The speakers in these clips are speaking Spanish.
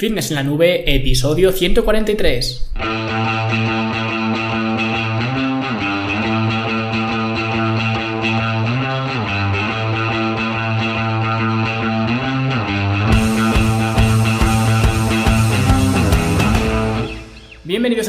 Fitness en la Nube, episodio 143.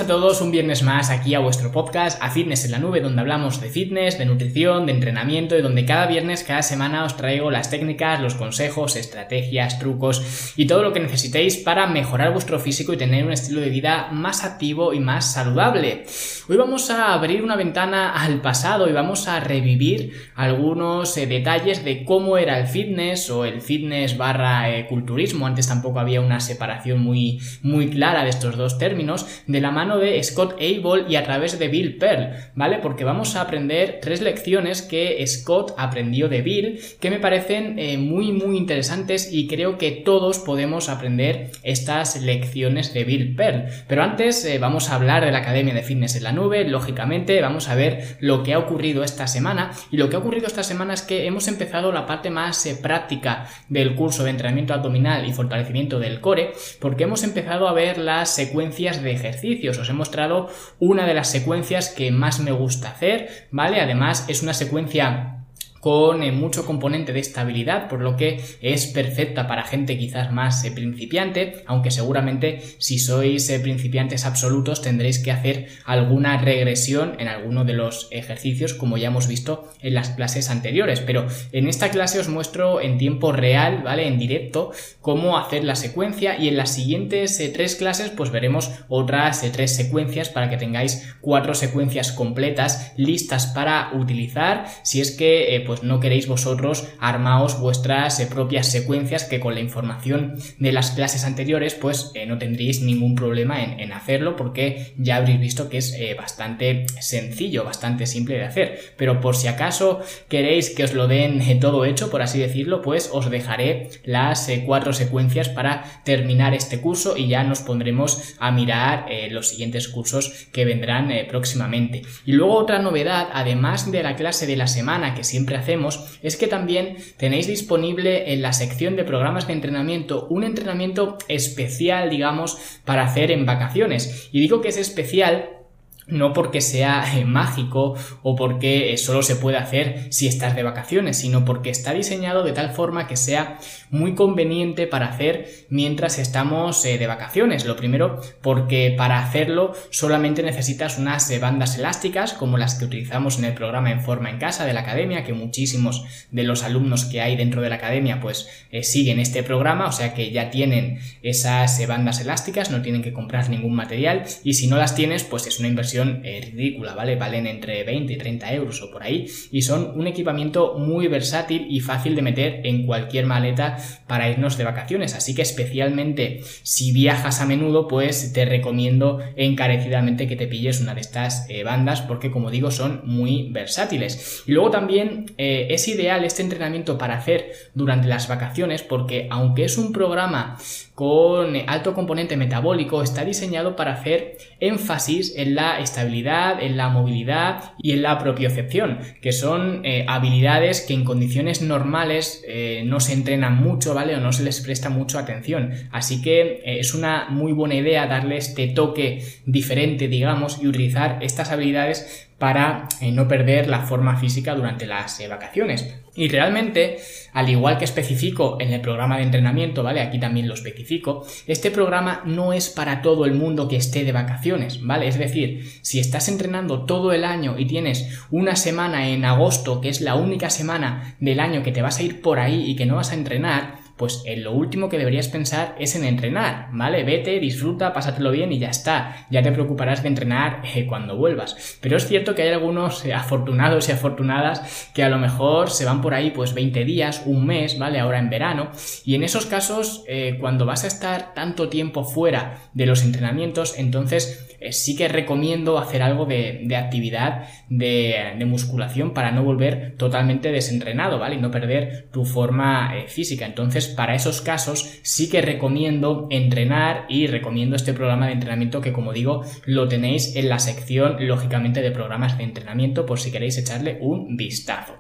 A todos un viernes más aquí a vuestro podcast, a Fitness en la Nube, donde hablamos de fitness, de nutrición, de entrenamiento y donde cada viernes, cada semana os traigo las técnicas, los consejos, estrategias, trucos y todo lo que necesitéis para mejorar vuestro físico y tener un estilo de vida más activo y más saludable. Hoy vamos a abrir una ventana al pasado y vamos a revivir algunos eh, detalles de cómo era el fitness o el fitness barra eh, culturismo. Antes tampoco había una separación muy, muy clara de estos dos términos de la mano de Scott Abel y a través de Bill Pearl, ¿vale? Porque vamos a aprender tres lecciones que Scott aprendió de Bill que me parecen eh, muy muy interesantes y creo que todos podemos aprender estas lecciones de Bill Pearl. Pero antes eh, vamos a hablar de la Academia de Fitness en la Nube, lógicamente vamos a ver lo que ha ocurrido esta semana y lo que ha ocurrido esta semana es que hemos empezado la parte más eh, práctica del curso de entrenamiento abdominal y fortalecimiento del core porque hemos empezado a ver las secuencias de ejercicio os he mostrado una de las secuencias que más me gusta hacer, ¿vale? Además es una secuencia con eh, mucho componente de estabilidad, por lo que es perfecta para gente quizás más eh, principiante, aunque seguramente si sois eh, principiantes absolutos tendréis que hacer alguna regresión en alguno de los ejercicios, como ya hemos visto en las clases anteriores. Pero en esta clase os muestro en tiempo real, ¿vale? En directo, cómo hacer la secuencia y en las siguientes tres clases pues veremos otras tres secuencias para que tengáis cuatro secuencias completas listas para utilizar si es que no queréis vosotros armaos vuestras eh, propias secuencias que con la información de las clases anteriores pues eh, no tendríais ningún problema en, hacerlo porque ya habréis visto que es eh, bastante sencillo, bastante simple de hacer. Pero por si acaso queréis que os lo den todo hecho, por así decirlo, pues os dejaré las cuatro secuencias para terminar este curso y ya nos pondremos a mirar los siguientes cursos que vendrán próximamente. Y luego otra novedad, además de la clase de la semana que siempre hacemos es que también tenéis disponible en la sección de programas de entrenamiento un entrenamiento especial, digamos, para hacer en vacaciones. Y digo que es especial no porque sea eh, mágico o porque eh, solo se puede hacer si estás de vacaciones, sino porque está diseñado de tal forma que sea muy conveniente para hacer mientras estamos eh, de vacaciones. Lo primero, porque para hacerlo solamente necesitas unas bandas elásticas como las que utilizamos en el programa En Forma en Casa de la Academia, que muchísimos de los alumnos que hay dentro de la Academia pues siguen este programa, o sea que ya tienen esas bandas elásticas, no tienen que comprar ningún material y si no las tienes pues es una inversión eh, ridícula, ¿vale? Valen entre 20 y 30 euros o por ahí y son un equipamiento muy versátil y fácil de meter en cualquier maleta para irnos de vacaciones. Así que especialmente si viajas a menudo, pues te recomiendo encarecidamente que te pilles una de estas eh, bandas porque como digo son muy versátiles. Y luego también eh, es ideal este entrenamiento para hacer durante las vacaciones porque aunque es un programa con alto componente metabólico está diseñado para hacer énfasis en la estabilidad, en la movilidad y en la propiocepción, que son eh, habilidades que en condiciones normales eh, no se entrenan mucho, ¿vale? O no se les presta mucho atención. Así que eh, es una muy buena idea darle este toque diferente, digamos, y utilizar estas habilidades para no perder la forma física durante las vacaciones. Y realmente, al igual que especifico en el programa de entrenamiento, ¿vale? Aquí también lo especifico, este programa no es para todo el mundo que esté de vacaciones, ¿vale? Es decir, si estás entrenando todo el año y tienes una semana en agosto, que es la única semana del año que te vas a ir por ahí y que no vas a entrenar, pues en lo último que deberías pensar es en entrenar, ¿vale? Vete, disfruta, pásatelo bien y ya está. Ya te preocuparás de entrenar eh, cuando vuelvas. Pero es cierto que hay algunos eh, afortunados y afortunadas que a lo mejor se van por ahí pues 20 días, un mes, ¿vale? Ahora en verano. Y en esos casos, eh, cuando vas a estar tanto tiempo fuera de los entrenamientos, entonces sí que recomiendo hacer algo de, actividad de, musculación para no volver totalmente desentrenado, ¿vale? Y no perder tu forma física. Entonces, para esos casos sí que recomiendo entrenar y recomiendo este programa de entrenamiento que como digo lo tenéis en la sección lógicamente de programas de entrenamiento por si queréis echarle un vistazo.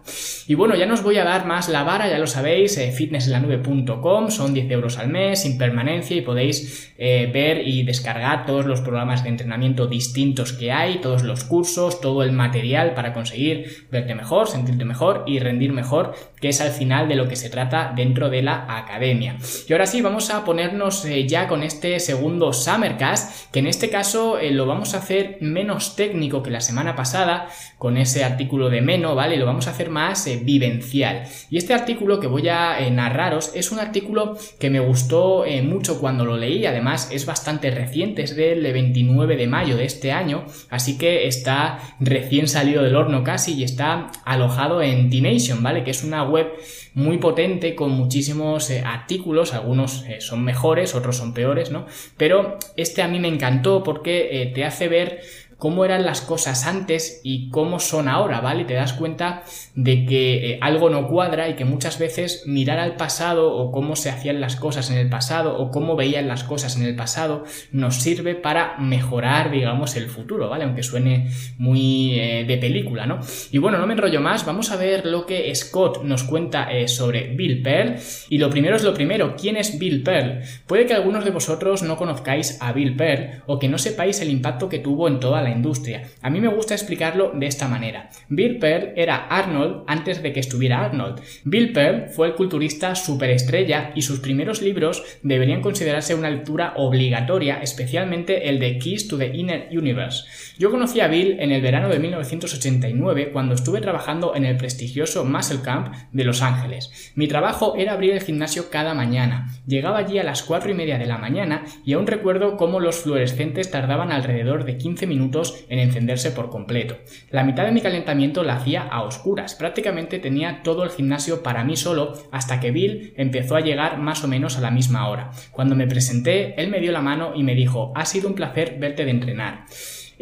Y bueno, ya no os voy a dar más la vara, ya lo sabéis, eh, son 10 euros al mes, sin permanencia y podéis eh, ver y descargar todos los programas de entrenamiento distintos que hay, todos los cursos, todo el material para conseguir verte mejor, sentirte mejor y rendir mejor, que es al final de lo que se trata dentro de la academia. Y ahora sí, vamos a ponernos eh, ya con este segundo Summercast, que en este caso lo vamos a hacer menos técnico que la semana pasada, con ese artículo de Meno, ¿vale? Lo vamos a hacer más vivencial. Y este artículo que voy a eh, narraros es un artículo que me gustó eh, mucho cuando lo leí, además es bastante reciente, es del 29 de mayo de este año, así que está recién salido del horno casi y está alojado en T-Nation, ¿vale? Que es una web muy potente con muchísimos eh, artículos, algunos son mejores, otros son peores, ¿no? Pero este a mí me encantó porque te hace ver cómo eran las cosas antes y cómo son ahora, ¿vale? Te das cuenta de que eh, algo no cuadra y que muchas veces mirar al pasado o cómo se hacían las cosas en el pasado o cómo veían las cosas en el pasado nos sirve para mejorar, digamos, el futuro, ¿vale? Aunque suene muy eh, de película, ¿no? Y bueno, no me enrollo más, vamos a ver lo que Scott nos cuenta eh, sobre Bill Pearl. Y lo primero es lo primero, ¿quién es Bill Pearl? Puede que algunos de vosotros no conozcáis a Bill Pearl o que no sepáis el impacto que tuvo en toda la industria. A mí me gusta explicarlo de esta manera. Bill Pearl era Arnold antes de que estuviera Arnold. Bill Pearl fue el culturista superestrella y sus primeros libros deberían considerarse una lectura obligatoria, especialmente el de Keys to the Inner Universe. Yo conocí a Bill en el verano de 1989 cuando estuve trabajando en el prestigioso Muscle Camp de Los Ángeles. Mi trabajo era abrir el gimnasio cada mañana. Llegaba allí a las 4 y media de la mañana y aún recuerdo cómo los fluorescentes tardaban alrededor de 15 minutos en encenderse por completo. La mitad de mi calentamiento la hacía a oscuras, prácticamente tenía todo el gimnasio para mí solo hasta que Bill empezó a llegar más o menos a la misma hora. Cuando me presenté, él me dio la mano y me dijo, ha sido un placer verte de entrenar.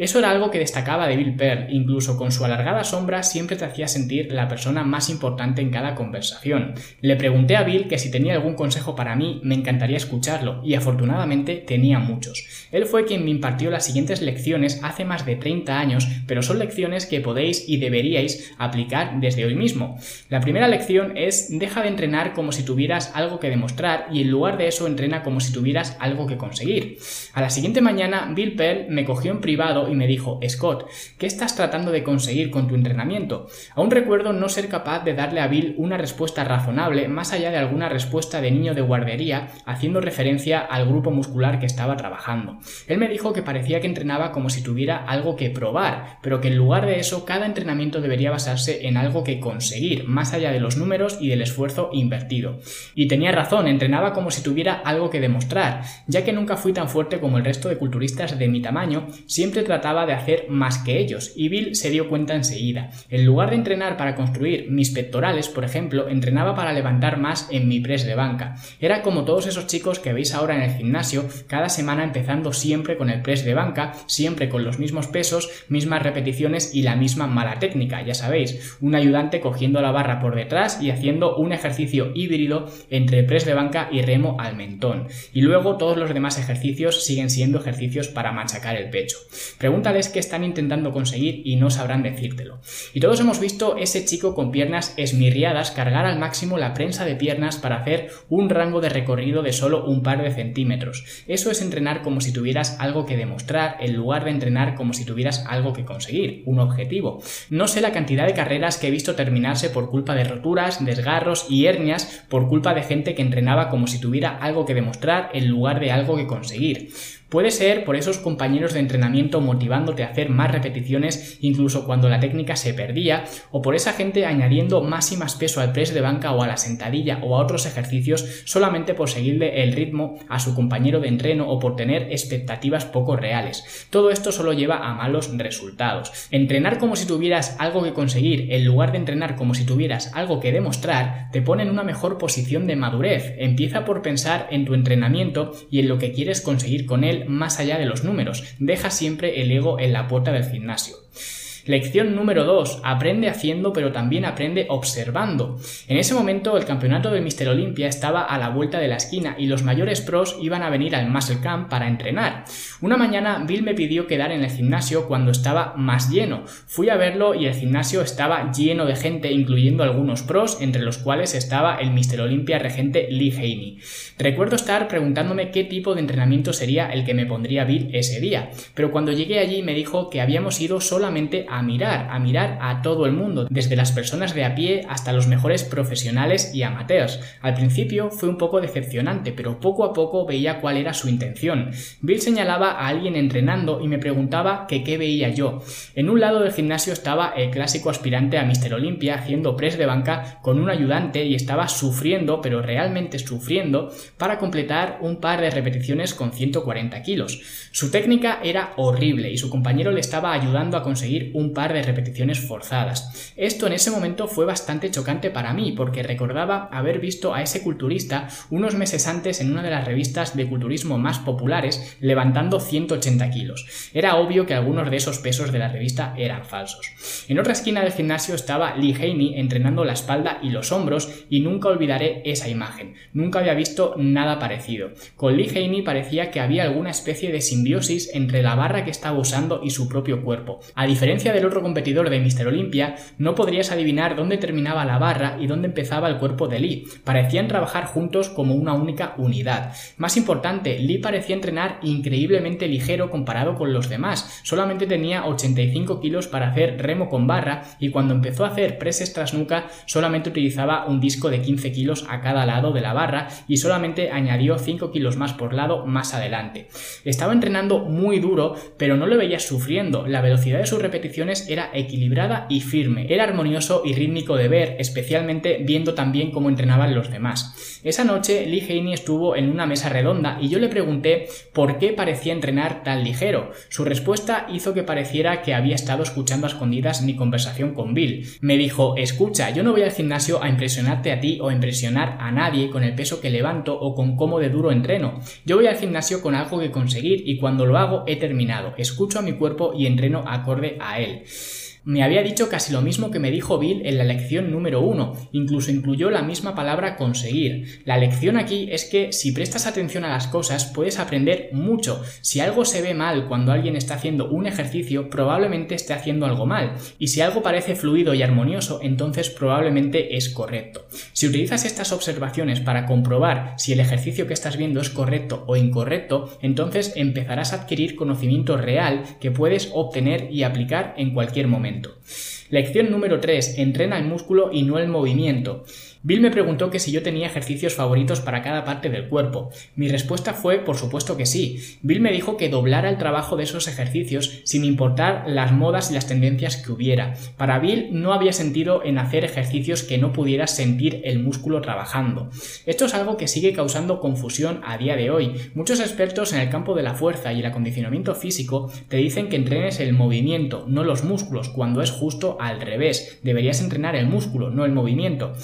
Eso era algo que destacaba de Bill Pearl, incluso con su alargada sombra siempre te hacía sentir la persona más importante en cada conversación. Le pregunté a Bill que si tenía algún consejo para mí, me encantaría escucharlo, y afortunadamente tenía muchos. Él fue quien me impartió las siguientes lecciones hace más de 30 años, pero son lecciones que podéis y deberíais aplicar desde hoy mismo. La primera lección es deja de entrenar como si tuvieras algo que demostrar y en lugar de eso entrena como si tuvieras algo que conseguir. A la siguiente mañana Bill Pearl me cogió en privado y me dijo, Scott, ¿qué estás tratando de conseguir con tu entrenamiento? Aún recuerdo no ser capaz de darle a Bill una respuesta razonable más allá de alguna respuesta de niño de guardería haciendo referencia al grupo muscular que estaba trabajando. Él me dijo que parecía que entrenaba como si tuviera algo que probar, pero que en lugar de eso cada entrenamiento debería basarse en algo que conseguir, más allá de los números y del esfuerzo invertido. Y tenía razón, entrenaba como si tuviera algo que demostrar, ya que nunca fui tan fuerte como el resto de culturistas de mi tamaño, siempre trataba trataba de hacer más que ellos, y Bill se dio cuenta enseguida. En lugar de entrenar para construir mis pectorales, por ejemplo, entrenaba para levantar más en mi press de banca. Era como todos esos chicos que veis ahora en el gimnasio, cada semana empezando siempre con el press de banca, siempre con los mismos pesos, mismas repeticiones y la misma mala técnica, ya sabéis, un ayudante cogiendo la barra por detrás y haciendo un ejercicio híbrido entre press de banca y remo al mentón. Y luego todos los demás ejercicios siguen siendo ejercicios para machacar el pecho. Pregúntales qué están intentando conseguir y no sabrán decírtelo. Y todos hemos visto ese chico con piernas esmirriadas cargar al máximo la prensa de piernas para hacer un rango de recorrido de solo un par de centímetros. Eso es entrenar como si tuvieras algo que demostrar en lugar de entrenar como si tuvieras algo que conseguir, un objetivo. No sé la cantidad de carreras que he visto terminarse por culpa de roturas, desgarros y hernias por culpa de gente que entrenaba como si tuviera algo que demostrar en lugar de algo que conseguir. Puede ser por esos compañeros de entrenamiento motivándote a hacer más repeticiones incluso cuando la técnica se perdía, o por esa gente añadiendo más y más peso al press de banca o a la sentadilla o a otros ejercicios solamente por seguirle el ritmo a su compañero de entreno o por tener expectativas poco reales. Todo esto solo lleva a malos resultados. Entrenar como si tuvieras algo que conseguir en lugar de entrenar como si tuvieras algo que demostrar te pone en una mejor posición de madurez. Empieza por pensar en tu entrenamiento y en lo que quieres conseguir con él más allá de los números. Deja siempre el ego en la puerta del gimnasio. Lección número 2. Aprende haciendo pero también aprende observando. En ese momento el campeonato del Mister Olympia estaba a la vuelta de la esquina y los mayores pros iban a venir al Muscle Camp para entrenar. Una mañana Bill me pidió quedar en el gimnasio cuando estaba más lleno. Fui a verlo y el gimnasio estaba lleno de gente, incluyendo algunos pros, entre los cuales estaba el Mister Olympia regente Lee Haney. Recuerdo estar preguntándome qué tipo de entrenamiento sería el que me pondría Bill ese día, pero cuando llegué allí me dijo que habíamos ido solamente a mirar, a mirar a todo el mundo, desde las personas de a pie hasta los mejores profesionales y amateurs. Al principio fue un poco decepcionante, pero poco a poco veía cuál era su intención. Bill señalaba a alguien entrenando y me preguntaba que qué veía yo. En un lado del gimnasio estaba el clásico aspirante a Mister Olympia haciendo press de banca con un ayudante y estaba sufriendo, pero realmente sufriendo, para completar un par de repeticiones con 140 kilos. Su técnica era horrible y su compañero le estaba ayudando a conseguir un par de repeticiones forzadas. Esto en ese momento fue bastante chocante para mí porque recordaba haber visto a ese culturista unos meses antes en una de las revistas de culturismo más populares levantando 180 kilos. Era obvio que algunos de esos pesos de la revista eran falsos. En otra esquina del gimnasio estaba Lee Haney entrenando la espalda y los hombros y nunca olvidaré esa imagen. Nunca había visto nada parecido. Con Lee Haney parecía que había alguna especie de simbiosis entre la barra que estaba usando y su propio cuerpo. A diferencia del otro competidor de Mr. Olympia, no podrías adivinar dónde terminaba la barra y dónde empezaba el cuerpo de Lee. Parecían trabajar juntos como una única unidad. Más importante, Lee parecía entrenar increíblemente ligero comparado con los demás. Solamente tenía 85 kilos para hacer remo con barra y cuando empezó a hacer preses tras nuca solamente utilizaba un disco de 15 kilos a cada lado de la barra y solamente añadió 5 kilos más por lado más adelante. Estaba entrenando muy duro, pero no lo veías sufriendo. La velocidad de sus era equilibrada y firme. Era armonioso y rítmico de ver, especialmente viendo también cómo entrenaban los demás. Esa noche Lee Haney estuvo en una mesa redonda y yo le pregunté por qué parecía entrenar tan ligero. Su respuesta hizo que pareciera que había estado escuchando a escondidas mi conversación con Bill. Me dijo, escucha, yo no voy al gimnasio a impresionarte a ti o a impresionar a nadie con el peso que levanto o con cómo de duro entreno. Yo voy al gimnasio con algo que conseguir y cuando lo hago he terminado. Escucho a mi cuerpo y entreno acorde a él. way. Me había dicho casi lo mismo que me dijo Bill en la lección número 1, incluso incluyó la misma palabra conseguir. La lección aquí es que si prestas atención a las cosas puedes aprender mucho. Si algo se ve mal cuando alguien está haciendo un ejercicio, probablemente esté haciendo algo mal. Y si algo parece fluido y armonioso, entonces probablemente es correcto. Si utilizas estas observaciones para comprobar si el ejercicio que estás viendo es correcto o incorrecto, entonces empezarás a adquirir conocimiento real que puedes obtener y aplicar en cualquier momento. Lección número 3. Entrena el músculo y no el movimiento. Bill me preguntó que si yo tenía ejercicios favoritos para cada parte del cuerpo. Mi respuesta fue por supuesto que sí. Bill me dijo que doblara el trabajo de esos ejercicios sin importar las modas y las tendencias que hubiera. Para Bill no había sentido en hacer ejercicios que no pudieras sentir el músculo trabajando. Esto es algo que sigue causando confusión a día de hoy. Muchos expertos en el campo de la fuerza y el acondicionamiento físico te dicen que entrenes el movimiento, no los músculos, cuando es justo al revés. Deberías entrenar el músculo, no el movimiento.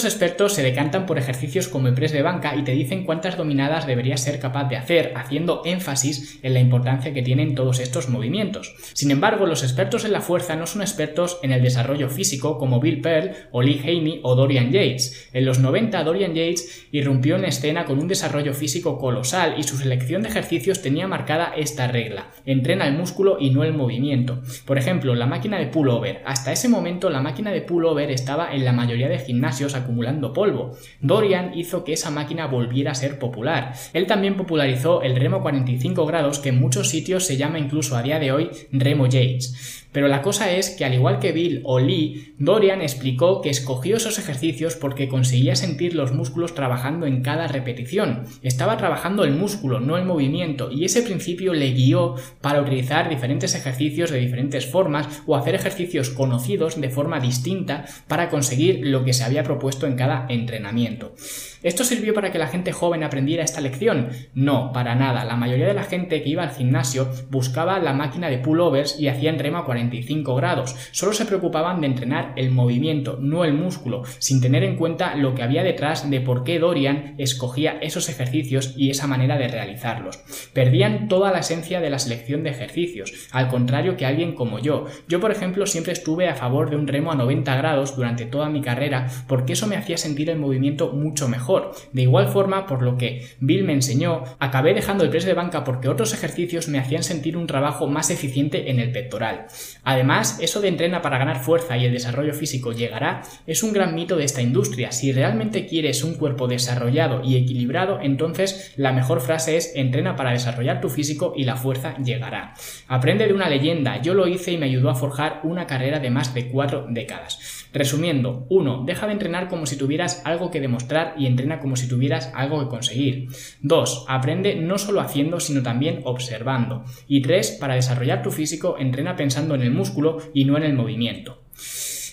Estos expertos se decantan por ejercicios como el press de banca y te dicen cuántas dominadas deberías ser capaz de hacer, haciendo énfasis en la importancia que tienen todos estos movimientos. Sin embargo, los expertos en la fuerza no son expertos en el desarrollo físico como Bill Pearl o Lee Haney o Dorian Yates. En los 90, Dorian Yates irrumpió en escena con un desarrollo físico colosal y su selección de ejercicios tenía marcada esta regla: entrena el músculo y no el movimiento. Por ejemplo, la máquina de pullover. Hasta ese momento, la máquina de pullover estaba en la mayoría de gimnasios acumulando polvo. Dorian hizo que esa máquina volviera a ser popular. Él también popularizó el remo 45 grados que en muchos sitios se llama incluso a día de hoy remo Yates. Pero la cosa es que al igual que Bill o Lee, Dorian explicó que escogió esos ejercicios porque conseguía sentir los músculos trabajando en cada repetición. Estaba trabajando el músculo, no el movimiento, y ese principio le guió para utilizar diferentes ejercicios de diferentes formas o hacer ejercicios conocidos de forma distinta para conseguir lo que se había propuesto puesto en cada entrenamiento. ¿Esto sirvió para que la gente joven aprendiera esta lección? No, para nada. La mayoría de la gente que iba al gimnasio buscaba la máquina de pullovers y hacían remo a 45 grados. Solo se preocupaban de entrenar el movimiento, no el músculo, sin tener en cuenta lo que había detrás de por qué Dorian escogía esos ejercicios y esa manera de realizarlos. Perdían toda la esencia de la selección de ejercicios, al contrario que alguien como yo. Yo, por ejemplo, siempre estuve a favor de un remo a 90 grados durante toda mi carrera porque eso me hacía sentir el movimiento mucho mejor de igual forma, por lo que Bill me enseñó, acabé dejando el press de banca porque otros ejercicios me hacían sentir un trabajo más eficiente en el pectoral. Además, eso de entrena para ganar fuerza y el desarrollo físico llegará es un gran mito de esta industria. Si realmente quieres un cuerpo desarrollado y equilibrado, entonces la mejor frase es entrena para desarrollar tu físico y la fuerza llegará. Aprende de una leyenda, yo lo hice y me ayudó a forjar una carrera de más de cuatro décadas. Resumiendo, 1. Deja de entrenar como si tuvieras algo que demostrar y entrena como si tuvieras algo que conseguir. 2. Aprende no solo haciendo, sino también observando. Y 3. Para desarrollar tu físico, entrena pensando en el músculo y no en el movimiento.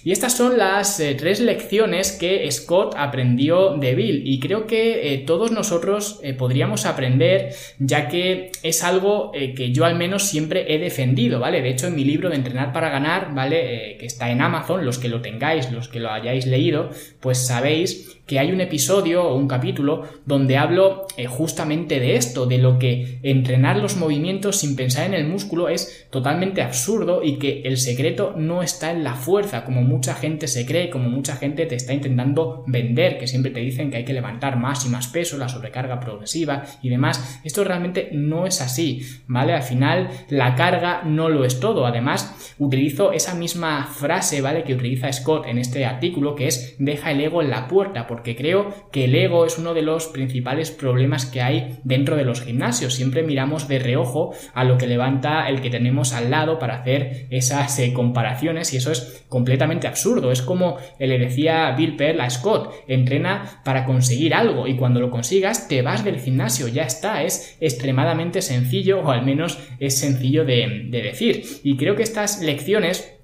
Y estas son las eh, tres lecciones que Scott aprendió de Bill y creo que eh, todos nosotros eh, podríamos aprender ya que es algo que yo al menos siempre he defendido, ¿vale? De hecho en mi libro de Entrenar para ganar, ¿vale? que está en Amazon, los que lo tengáis, los que lo hayáis leído, pues sabéis que hay un episodio o un capítulo donde hablo eh, justamente de esto, de lo que entrenar los movimientos sin pensar en el músculo es totalmente absurdo y que el secreto no está en la fuerza, como mucha gente se cree, como mucha gente te está intentando vender, que siempre te dicen que hay que levantar más y más peso, la sobrecarga progresiva y demás. Esto realmente no es así, ¿vale? Al final la carga no lo es todo. Además, utilizo esa misma frase, ¿vale? Que utiliza Scott en este artículo, que es deja el ego en la puerta porque creo que el ego es uno de los principales problemas que hay dentro de los gimnasios. Siempre miramos de reojo a lo que levanta el que tenemos al lado para hacer esas eh, comparaciones y eso es completamente absurdo. Es como le decía Bill Pearl a Scott, entrena para conseguir algo y cuando lo consigas te vas del gimnasio, ya está, es extremadamente sencillo o al menos es sencillo de decir. Y creo que estas lecciones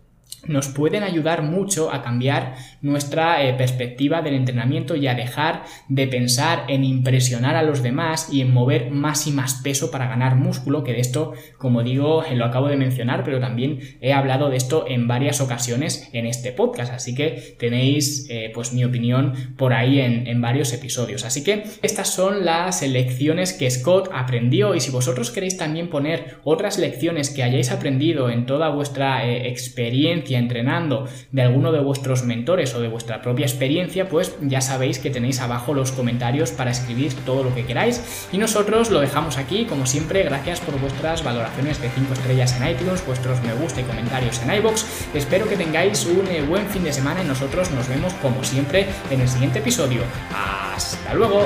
nos pueden ayudar mucho a cambiar nuestra eh, perspectiva del entrenamiento y a dejar de pensar en impresionar a los demás y en mover más y más peso para ganar músculo, que de esto, como digo, lo acabo de mencionar, pero también he hablado de esto en varias ocasiones en este podcast, así que tenéis eh, pues mi opinión por ahí en, en varios episodios. Así que estas son las lecciones que Scott aprendió y si vosotros queréis también poner otras lecciones que hayáis aprendido en toda vuestra eh, experiencia, entrenando de alguno de vuestros mentores o de vuestra propia experiencia, pues ya sabéis que tenéis abajo los comentarios para escribir todo lo que queráis. Y nosotros lo dejamos aquí, como siempre, gracias por vuestras valoraciones de 5 estrellas en iTunes, vuestros me gusta y comentarios en iBox. Espero que tengáis un eh, buen fin de semana y nosotros nos vemos como siempre en el siguiente episodio. ¡Hasta luego!